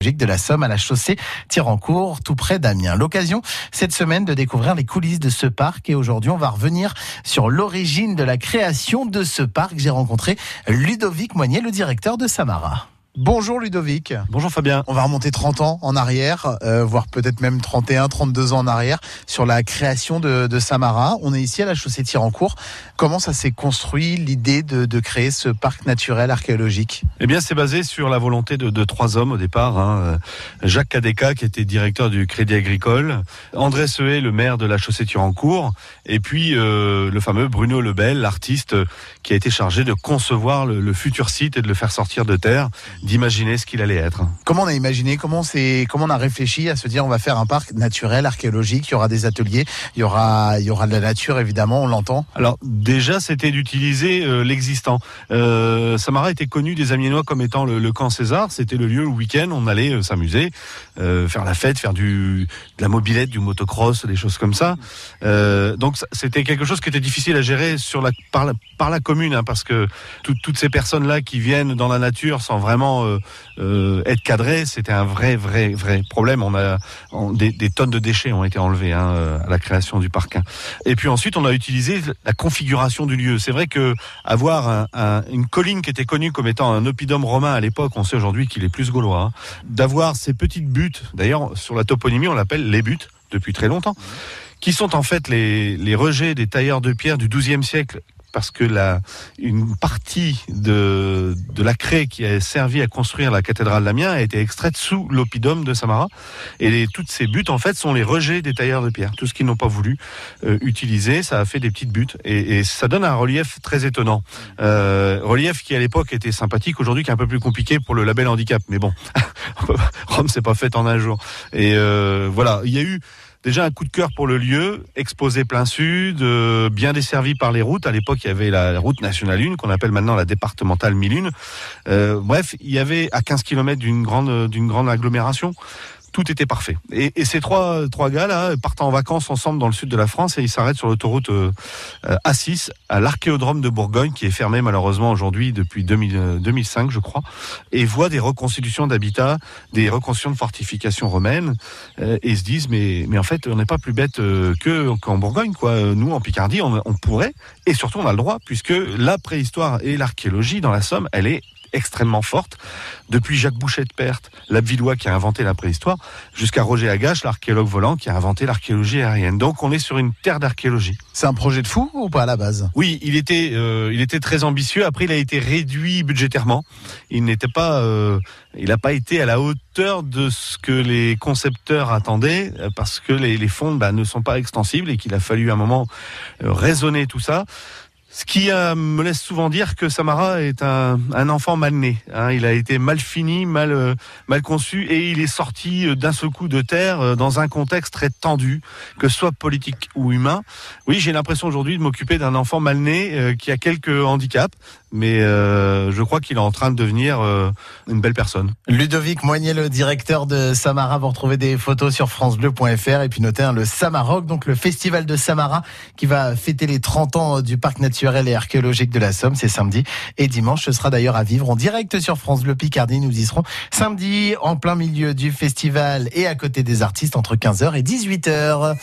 de la Somme à la chaussée Tirancourt, tout près d'Amiens. L'occasion cette semaine de découvrir les coulisses de ce parc et aujourd'hui on va revenir sur l'origine de la création de ce parc. J'ai rencontré Ludovic Moignet, le directeur de Samara. Bonjour Ludovic. Bonjour Fabien. On va remonter 30 ans en arrière, euh, voire peut-être même 31, 32 ans en arrière, sur la création de, de Samara. On est ici à la chaussée Tirancourt. Comment ça s'est construit l'idée de, de, créer ce parc naturel archéologique? Eh bien, c'est basé sur la volonté de, de trois hommes au départ. Hein. Jacques Cadeka, qui était directeur du Crédit Agricole, André Seué, le maire de la chaussée Tirancourt, et puis euh, le fameux Bruno Lebel, l'artiste qui a été chargé de concevoir le, le futur site et de le faire sortir de terre d'imaginer ce qu'il allait être. Comment on a imaginé Comment Comment on a réfléchi à se dire on va faire un parc naturel, archéologique Il y aura des ateliers, il y aura il y aura de la nature évidemment, on l'entend. Alors déjà c'était d'utiliser euh, l'existant. Euh, Samara était connu des Amiénois comme étant le, le camp César. C'était le lieu où le week-end on allait euh, s'amuser, euh, faire la fête, faire du de la mobilette, du motocross, des choses comme ça. Donc c'était quelque chose qui était difficile à gérer sur la par la, par la commune hein, parce que tout, toutes ces personnes là qui viennent dans la nature sans vraiment euh, euh, être cadré, c'était un vrai, vrai, vrai problème. On a des, tonnes de déchets ont été enlevés hein, euh, à la création du parc. Et puis ensuite, on a utilisé la configuration du lieu. C'est vrai que avoir un, un, une colline qui était connue comme étant un oppidum romain à l'époque, on sait aujourd'hui qu'il est plus gaulois. Hein, D'avoir ces petites buttes, d'ailleurs sur la toponymie, on l'appelle les buttes depuis très longtemps, qui sont en fait les, les rejets des tailleurs de pierre du XIIe siècle parce que la, une partie de, de la craie qui a servi à construire la cathédrale d'Amiens a été extraite sous l'oppidum de Samara. Et toutes ces buttes, en fait, sont les rejets des tailleurs de pierre. Tout ce qu'ils n'ont pas voulu euh, utiliser, ça a fait des petites buttes. Et, et, ça donne un relief très étonnant. Euh, relief qui, à l'époque, était sympathique, aujourd'hui, qui est un peu plus compliqué pour le label handicap. Mais bon, Rome, c'est pas fait en un jour. Et euh, voilà, il y a eu déjà un coup de cœur pour le lieu, exposé plein sud, euh, bien desservi par les routes. À l'époque, il y avait la route nationale 1, qu'on appelle maintenant la départementale 1001. Euh, bref, il y avait à 15 km d'une grande, d'une grande agglomération tout était parfait. Et, ces trois trois gars là partent en vacances ensemble dans le sud de la France et ils s'arrêtent sur l'autoroute euh, A6 à l'archéodrome de Bourgogne qui est fermé malheureusement aujourd'hui depuis 2000, 2005 je crois et voient des reconstitutions d'habitats, des reconstitutions de fortifications romaines euh, et se disent mais mais en fait on n'est pas plus bête euh, que qu'en Bourgogne quoi. Nous en Picardie on, on pourrait et surtout on a le droit puisque la préhistoire et l'archéologie dans la Somme elle est extrêmement forte, depuis Jacques Boucher de Perthes, l'Abvillois qui a inventé la préhistoire, jusqu'à Roger Agache, l'archéologue volant qui a inventé l'archéologie aérienne. Donc on est sur une terre d'archéologie. C'est un projet de fou ou pas à la base? Oui, il était, euh, il était très ambitieux. Après, il a été réduit budgétairement. Il n'était pas, euh, il n'a pas été à la hauteur de ce que les concepteurs attendaient, parce que les, les fonds bah, ne sont pas extensibles et qu'il a fallu un moment euh, raisonner tout ça. Ce qui euh, me laisse souvent dire que Samara est un, enfant mal né. Hein. Il a été mal fini, mal, euh, mal conçu, et il est sorti euh, d'un seul coup de terre dans un contexte très tendu, que ce soit politique ou humain. Oui, j'ai l'impression aujourd'hui de m'occuper d'un enfant mal né qui a quelques handicaps, mais je crois qu'il est en train de devenir une belle personne. Ludovic Moignet, le directeur de Samara, vous retrouvez des photos sur francebleu.fr et puis notez hein, le Samaroc, donc le festival de Samara qui va fêter les 30 ans du parc naturel et archéologique de la Somme. C'est samedi et dimanche. Ce sera d'ailleurs à vivre en direct sur France Bleu Picardie. Nous y serons samedi en plein milieu du festival et à côté des artistes entre 15h et 18h.